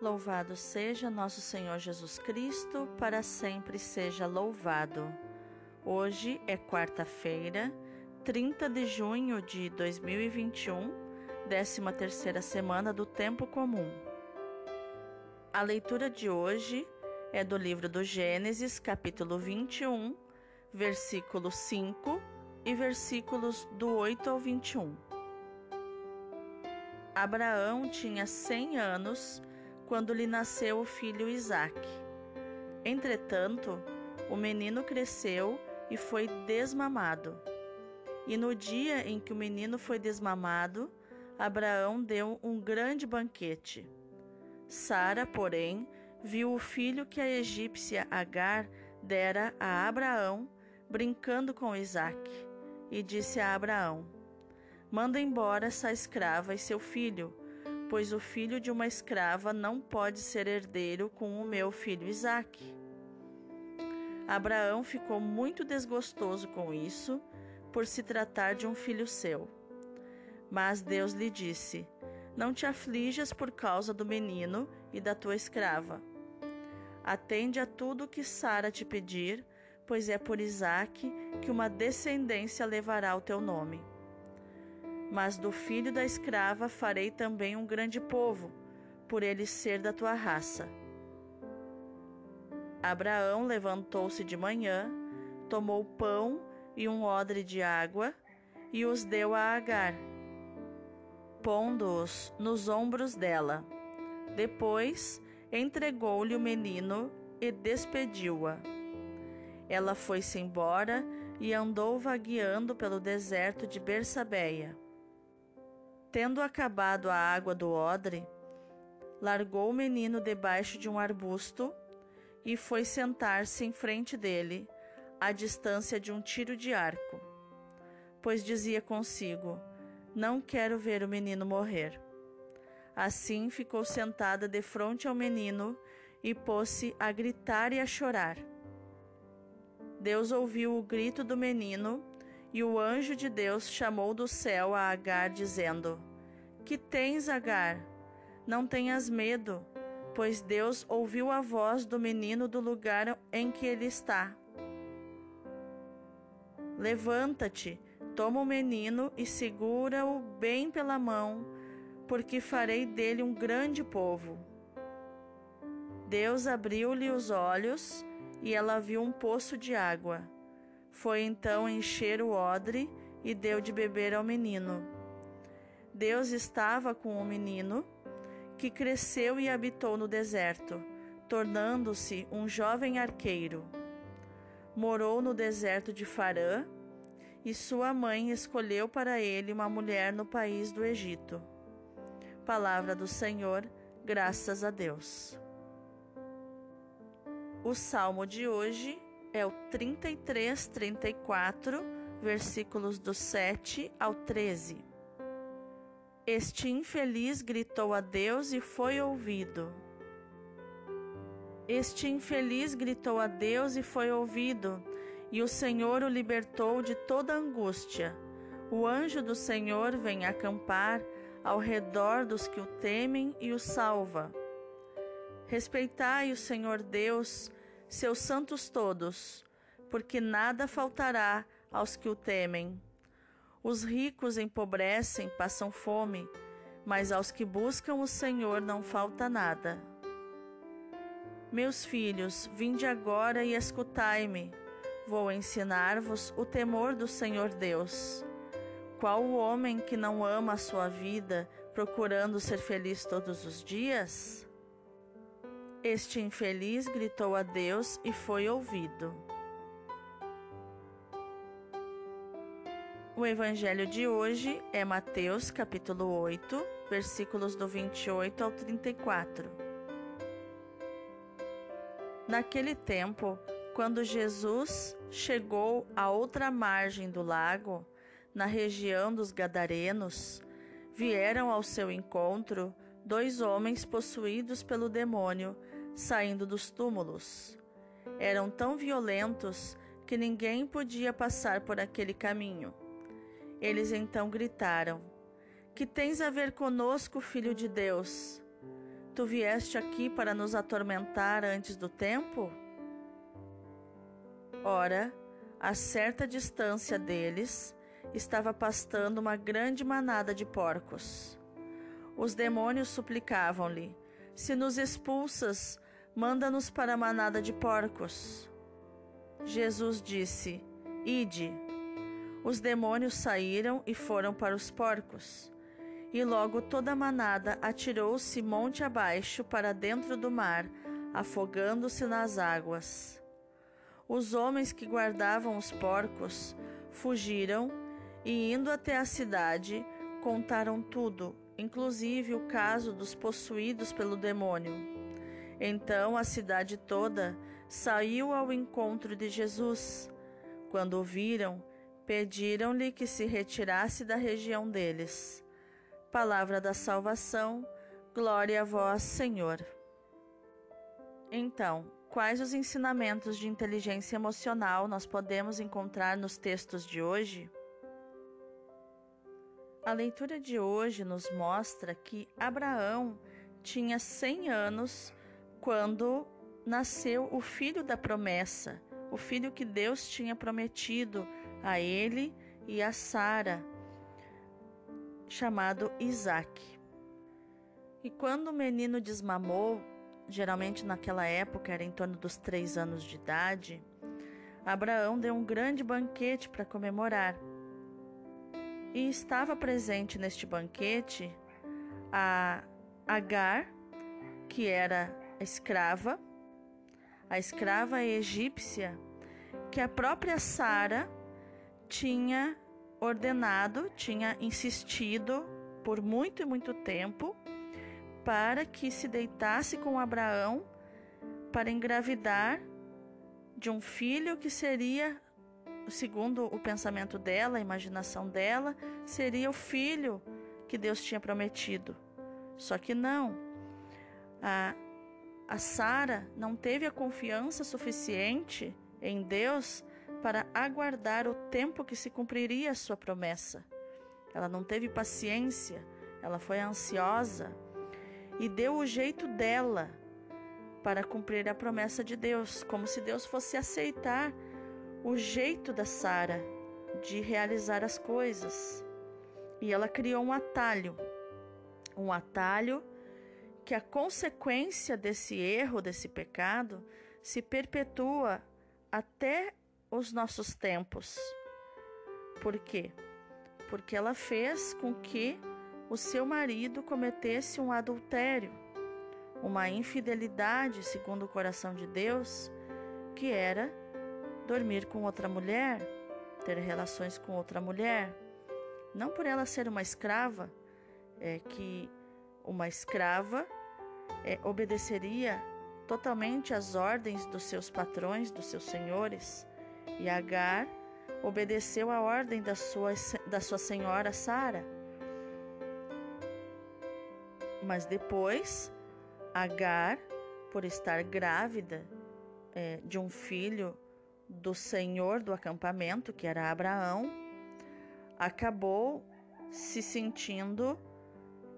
Louvado seja nosso Senhor Jesus Cristo, para sempre seja louvado. Hoje é quarta-feira, 30 de junho de 2021, 13 terceira semana do Tempo Comum. A leitura de hoje é do livro do Gênesis, capítulo 21, versículo 5 e versículos do 8 ao 21. Abraão tinha cem anos quando lhe nasceu o filho Isaque. Entretanto, o menino cresceu e foi desmamado. E no dia em que o menino foi desmamado, Abraão deu um grande banquete. Sara, porém, viu o filho que a egípcia Agar dera a Abraão, brincando com Isaque, e disse a Abraão: Manda embora essa escrava e seu filho, pois o filho de uma escrava não pode ser herdeiro com o meu filho Isaque. Abraão ficou muito desgostoso com isso, por se tratar de um filho seu. Mas Deus lhe disse: Não te aflijas por causa do menino e da tua escrava. Atende a tudo que Sara te pedir, pois é por Isaque que uma descendência levará o teu nome. Mas do filho da escrava farei também um grande povo, por ele ser da tua raça. Abraão levantou-se de manhã, tomou pão e um odre de água e os deu a Agar, pondo-os nos ombros dela. Depois entregou-lhe o menino e despediu-a. Ela foi-se embora e andou vagueando pelo deserto de Bersabeia. Tendo acabado a água do odre, largou o menino debaixo de um arbusto e foi sentar-se em frente dele, à distância de um tiro de arco, pois dizia consigo: Não quero ver o menino morrer. Assim ficou sentada defronte ao menino e pôs-se a gritar e a chorar. Deus ouviu o grito do menino e o anjo de Deus chamou do céu a Agar, dizendo: Que tens, Agar? Não tenhas medo, pois Deus ouviu a voz do menino do lugar em que ele está. Levanta-te, toma o menino e segura-o bem pela mão, porque farei dele um grande povo. Deus abriu-lhe os olhos e ela viu um poço de água. Foi então encher o odre e deu de beber ao menino. Deus estava com o menino, que cresceu e habitou no deserto, tornando-se um jovem arqueiro. Morou no deserto de Farã, e sua mãe escolheu para ele uma mulher no país do Egito. Palavra do Senhor, graças a Deus. O salmo de hoje é o 33, 34, versículos do 7 ao 13. Este infeliz gritou a Deus e foi ouvido. Este infeliz gritou a Deus e foi ouvido, e o Senhor o libertou de toda angústia. O anjo do Senhor vem acampar ao redor dos que o temem e o salva. Respeitai o Senhor Deus, seus santos todos, porque nada faltará aos que o temem. Os ricos empobrecem, passam fome, mas aos que buscam o Senhor não falta nada. Meus filhos, vinde agora e escutai-me. Vou ensinar-vos o temor do Senhor Deus. Qual o homem que não ama a sua vida, procurando ser feliz todos os dias? Este infeliz gritou a Deus e foi ouvido. O evangelho de hoje é Mateus, capítulo 8, versículos do 28 ao 34. Naquele tempo, quando Jesus chegou à outra margem do lago, na região dos Gadarenos, vieram ao seu encontro dois homens possuídos pelo demônio saindo dos túmulos. Eram tão violentos que ninguém podia passar por aquele caminho. Eles então gritaram: Que tens a ver conosco, filho de Deus? tu vieste aqui para nos atormentar antes do tempo? Ora, a certa distância deles, estava pastando uma grande manada de porcos. Os demônios suplicavam-lhe: Se nos expulsas, manda-nos para a manada de porcos. Jesus disse: Ide. Os demônios saíram e foram para os porcos. E logo toda a manada atirou-se monte abaixo para dentro do mar, afogando-se nas águas. Os homens que guardavam os porcos fugiram e, indo até a cidade, contaram tudo, inclusive o caso dos possuídos pelo demônio. Então a cidade toda saiu ao encontro de Jesus. Quando o viram, pediram-lhe que se retirasse da região deles. Palavra da salvação, glória a vós, Senhor. Então, quais os ensinamentos de inteligência emocional nós podemos encontrar nos textos de hoje? A leitura de hoje nos mostra que Abraão tinha 100 anos quando nasceu o filho da promessa, o filho que Deus tinha prometido a ele e a Sara chamado Isaac. E quando o menino desmamou, geralmente naquela época era em torno dos três anos de idade, Abraão deu um grande banquete para comemorar. E estava presente neste banquete a Agar, que era escrava, a escrava egípcia, que a própria Sara tinha ordenado, tinha insistido por muito e muito tempo para que se deitasse com Abraão para engravidar de um filho que seria, segundo o pensamento dela, a imaginação dela, seria o filho que Deus tinha prometido. Só que não. A, a Sara não teve a confiança suficiente em Deus para aguardar o tempo que se cumpriria a sua promessa. Ela não teve paciência, ela foi ansiosa e deu o jeito dela para cumprir a promessa de Deus, como se Deus fosse aceitar o jeito da Sara de realizar as coisas. E ela criou um atalho, um atalho que a consequência desse erro, desse pecado, se perpetua até os nossos tempos. Por quê? Porque ela fez com que o seu marido cometesse um adultério, uma infidelidade, segundo o coração de Deus, que era dormir com outra mulher, ter relações com outra mulher. Não por ela ser uma escrava, é que uma escrava é, obedeceria totalmente às ordens dos seus patrões, dos seus senhores. E Agar obedeceu a ordem da sua, da sua senhora Sara. Mas depois, Agar, por estar grávida é, de um filho do senhor do acampamento, que era Abraão, acabou se sentindo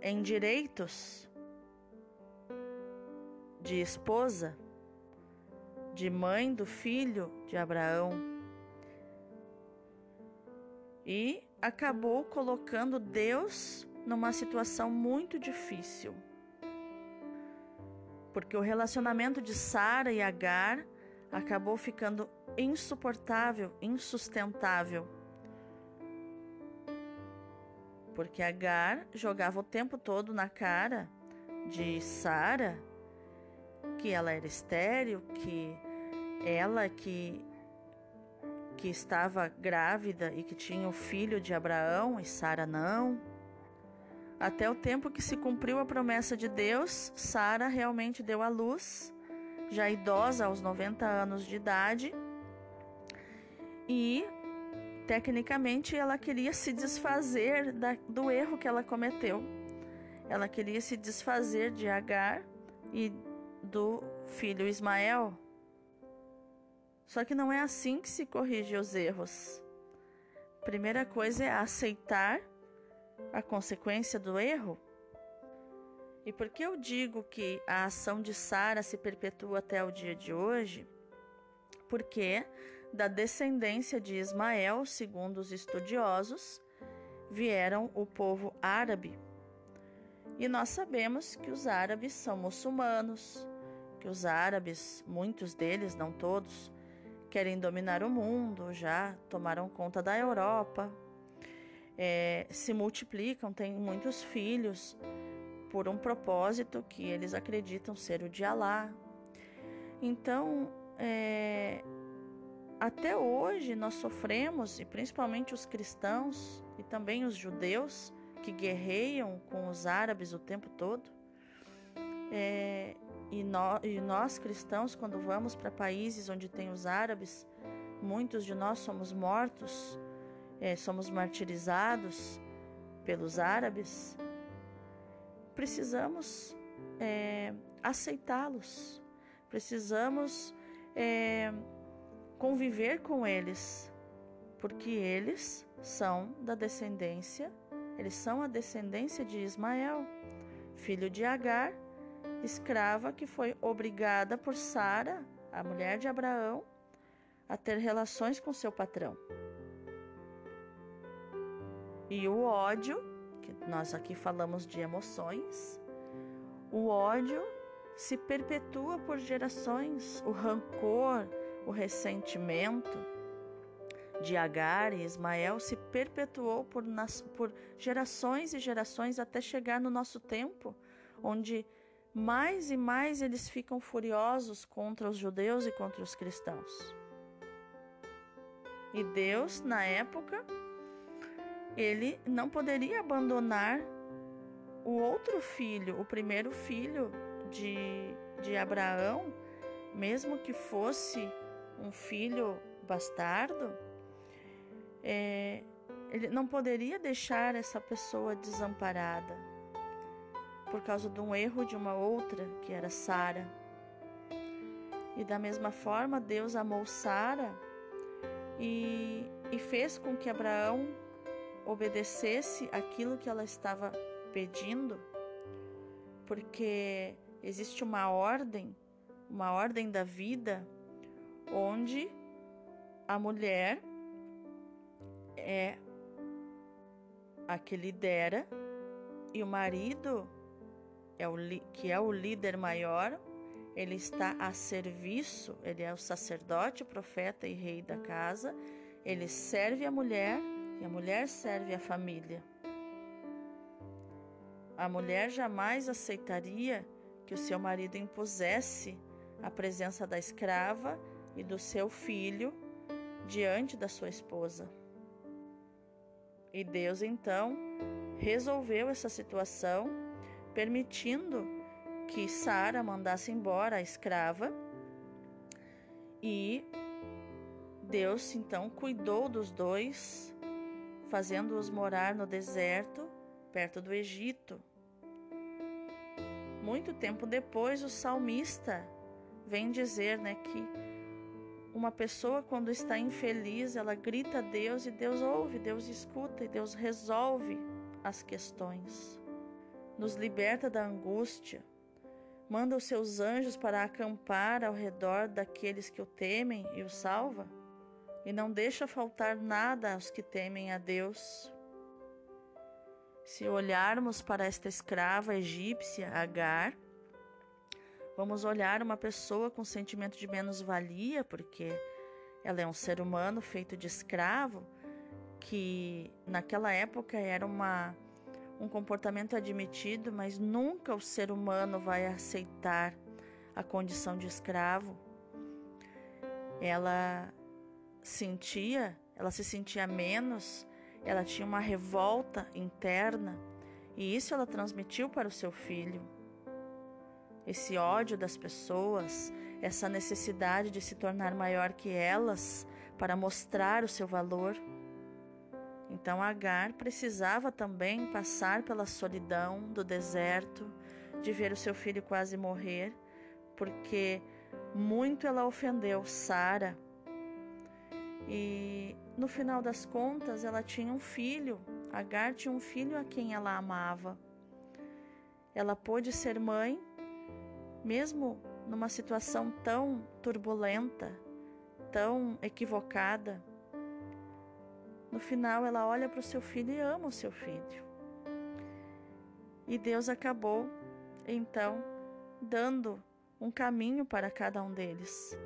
em direitos de esposa, de mãe do filho de Abraão. E acabou colocando Deus numa situação muito difícil. Porque o relacionamento de Sara e Agar acabou ficando insuportável, insustentável. Porque Agar jogava o tempo todo na cara de Sara que ela era estéril, que ela que que estava grávida e que tinha o filho de Abraão e Sara não. Até o tempo que se cumpriu a promessa de Deus, Sara realmente deu à luz, já idosa aos 90 anos de idade, e tecnicamente ela queria se desfazer da, do erro que ela cometeu. Ela queria se desfazer de Agar e do filho Ismael. Só que não é assim que se corrige os erros. Primeira coisa é aceitar a consequência do erro. E por que eu digo que a ação de Sara se perpetua até o dia de hoje? Porque da descendência de Ismael, segundo os estudiosos, vieram o povo árabe. E nós sabemos que os árabes são muçulmanos, que os árabes, muitos deles, não todos, querem dominar o mundo, já tomaram conta da Europa, é, se multiplicam, têm muitos filhos por um propósito que eles acreditam ser o de Alá. Então, é, até hoje nós sofremos, e principalmente os cristãos e também os judeus que guerreiam com os árabes o tempo todo, é, e, no, e nós cristãos, quando vamos para países onde tem os árabes, muitos de nós somos mortos, é, somos martirizados pelos árabes, precisamos é, aceitá-los, precisamos é, conviver com eles, porque eles são da descendência, eles são a descendência de Ismael, filho de Agar, escrava que foi obrigada por Sara, a mulher de Abraão, a ter relações com seu patrão. E o ódio que nós aqui falamos de emoções, o ódio se perpetua por gerações, o rancor, o ressentimento de Agar e Ismael se perpetuou por, por gerações e gerações até chegar no nosso tempo, onde mais e mais eles ficam furiosos contra os judeus e contra os cristãos. E Deus, na época, ele não poderia abandonar o outro filho, o primeiro filho de, de Abraão, mesmo que fosse um filho bastardo, é, ele não poderia deixar essa pessoa desamparada por causa de um erro de uma outra, que era Sara. E da mesma forma, Deus amou Sara e, e fez com que Abraão obedecesse aquilo que ela estava pedindo, porque existe uma ordem, uma ordem da vida, onde a mulher é a que lidera e o marido é o que é o líder maior, ele está a serviço, ele é o sacerdote, profeta e rei da casa, ele serve a mulher e a mulher serve a família. A mulher jamais aceitaria que o seu marido impusesse a presença da escrava e do seu filho diante da sua esposa. E Deus então resolveu essa situação, permitindo que Sara mandasse embora a escrava e Deus então cuidou dos dois fazendo-os morar no deserto, perto do Egito. Muito tempo depois, o salmista vem dizer né, que uma pessoa, quando está infeliz, ela grita a Deus e Deus ouve, Deus escuta e Deus resolve as questões. Nos liberta da angústia, manda os seus anjos para acampar ao redor daqueles que o temem e o salva e não deixa faltar nada aos que temem a Deus. Se olharmos para esta escrava egípcia, Agar, vamos olhar uma pessoa com sentimento de menos-valia, porque ela é um ser humano feito de escravo, que naquela época era uma, um comportamento admitido, mas nunca o ser humano vai aceitar a condição de escravo. Ela sentia, ela se sentia menos, ela tinha uma revolta interna e isso ela transmitiu para o seu filho. Esse ódio das pessoas, essa necessidade de se tornar maior que elas para mostrar o seu valor. Então Agar precisava também passar pela solidão do deserto, de ver o seu filho quase morrer, porque muito ela ofendeu Sara e no final das contas, ela tinha um filho. Agar tinha um filho a quem ela amava. ela pôde ser mãe, mesmo numa situação tão turbulenta, tão equivocada. No final, ela olha para o seu filho e ama o seu filho. E Deus acabou, então, dando um caminho para cada um deles.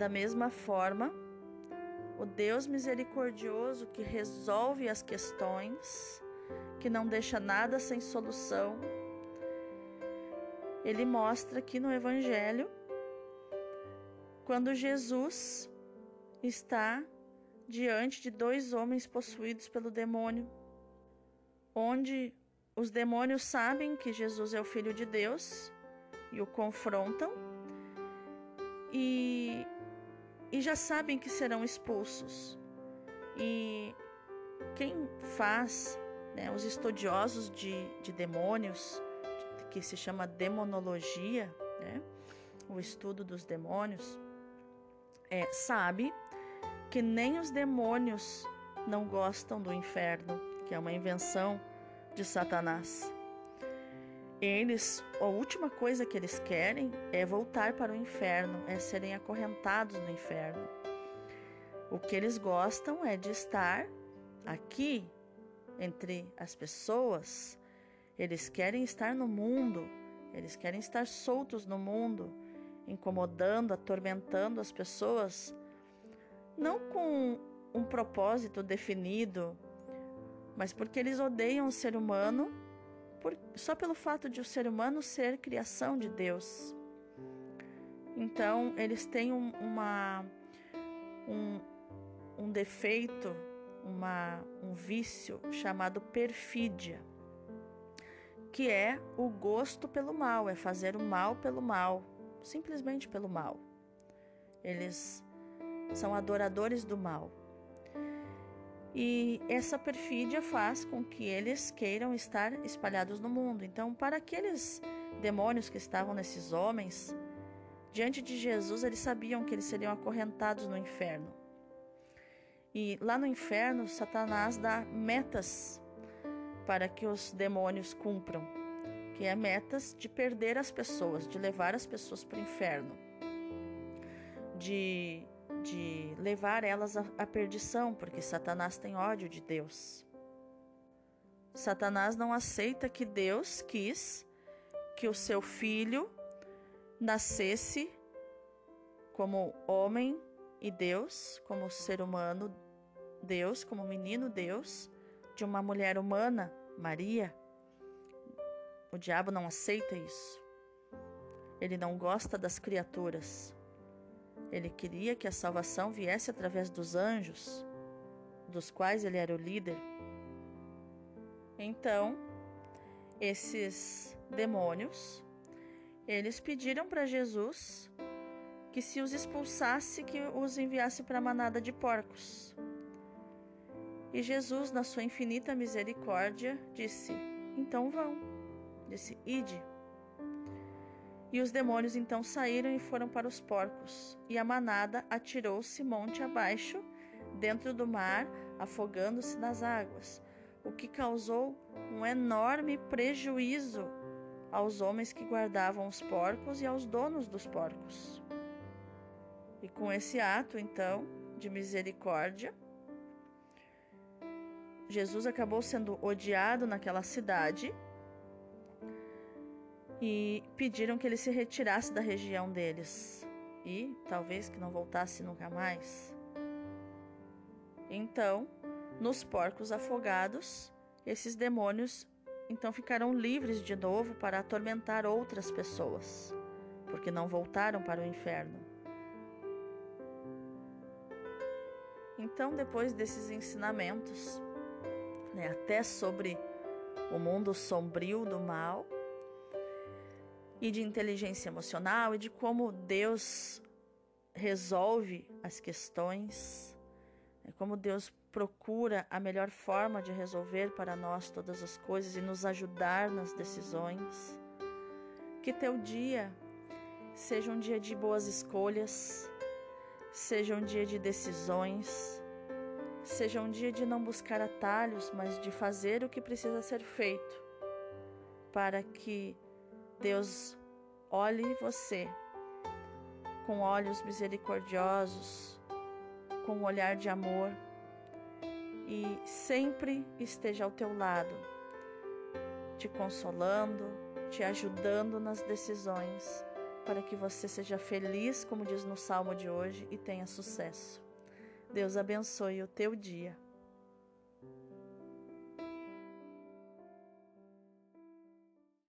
Da mesma forma, o Deus misericordioso que resolve as questões, que não deixa nada sem solução, ele mostra aqui no Evangelho quando Jesus está diante de dois homens possuídos pelo demônio, onde os demônios sabem que Jesus é o Filho de Deus e o confrontam, e, e já sabem que serão expulsos. E quem faz, né, os estudiosos de, de demônios, que se chama demonologia, né, o estudo dos demônios, é, sabe que nem os demônios não gostam do inferno, que é uma invenção de Satanás. Eles, a última coisa que eles querem é voltar para o inferno, é serem acorrentados no inferno. O que eles gostam é de estar aqui entre as pessoas. Eles querem estar no mundo, eles querem estar soltos no mundo, incomodando, atormentando as pessoas, não com um propósito definido, mas porque eles odeiam o ser humano por, só pelo fato de o ser humano ser criação de Deus. Então, eles têm um, uma, um, um defeito, uma, um vício chamado perfídia, que é o gosto pelo mal, é fazer o mal pelo mal, simplesmente pelo mal. Eles são adoradores do mal. E essa perfídia faz com que eles queiram estar espalhados no mundo. Então, para aqueles demônios que estavam nesses homens, diante de Jesus, eles sabiam que eles seriam acorrentados no inferno. E lá no inferno, Satanás dá metas para que os demônios cumpram, que é metas de perder as pessoas, de levar as pessoas para o inferno, de de levar elas à perdição, porque Satanás tem ódio de Deus. Satanás não aceita que Deus quis que o seu filho nascesse como homem e Deus, como ser humano Deus, como menino Deus, de uma mulher humana, Maria. O diabo não aceita isso. Ele não gosta das criaturas. Ele queria que a salvação viesse através dos anjos, dos quais ele era o líder. Então, esses demônios, eles pediram para Jesus que se os expulsasse, que os enviasse para a manada de porcos. E Jesus, na sua infinita misericórdia, disse: Então vão. Disse: Ide. E os demônios então saíram e foram para os porcos, e a manada atirou-se monte abaixo, dentro do mar, afogando-se nas águas, o que causou um enorme prejuízo aos homens que guardavam os porcos e aos donos dos porcos. E com esse ato, então, de misericórdia, Jesus acabou sendo odiado naquela cidade e pediram que ele se retirasse da região deles e talvez que não voltasse nunca mais. Então, nos porcos afogados, esses demônios então ficaram livres de novo para atormentar outras pessoas, porque não voltaram para o inferno. Então, depois desses ensinamentos, né, até sobre o mundo sombrio do mal, e de inteligência emocional e de como Deus resolve as questões, é como Deus procura a melhor forma de resolver para nós todas as coisas e nos ajudar nas decisões. Que teu dia seja um dia de boas escolhas, seja um dia de decisões, seja um dia de não buscar atalhos, mas de fazer o que precisa ser feito para que Deus olhe você com olhos misericordiosos, com um olhar de amor e sempre esteja ao teu lado, te consolando, te ajudando nas decisões, para que você seja feliz, como diz no salmo de hoje, e tenha sucesso. Deus abençoe o teu dia.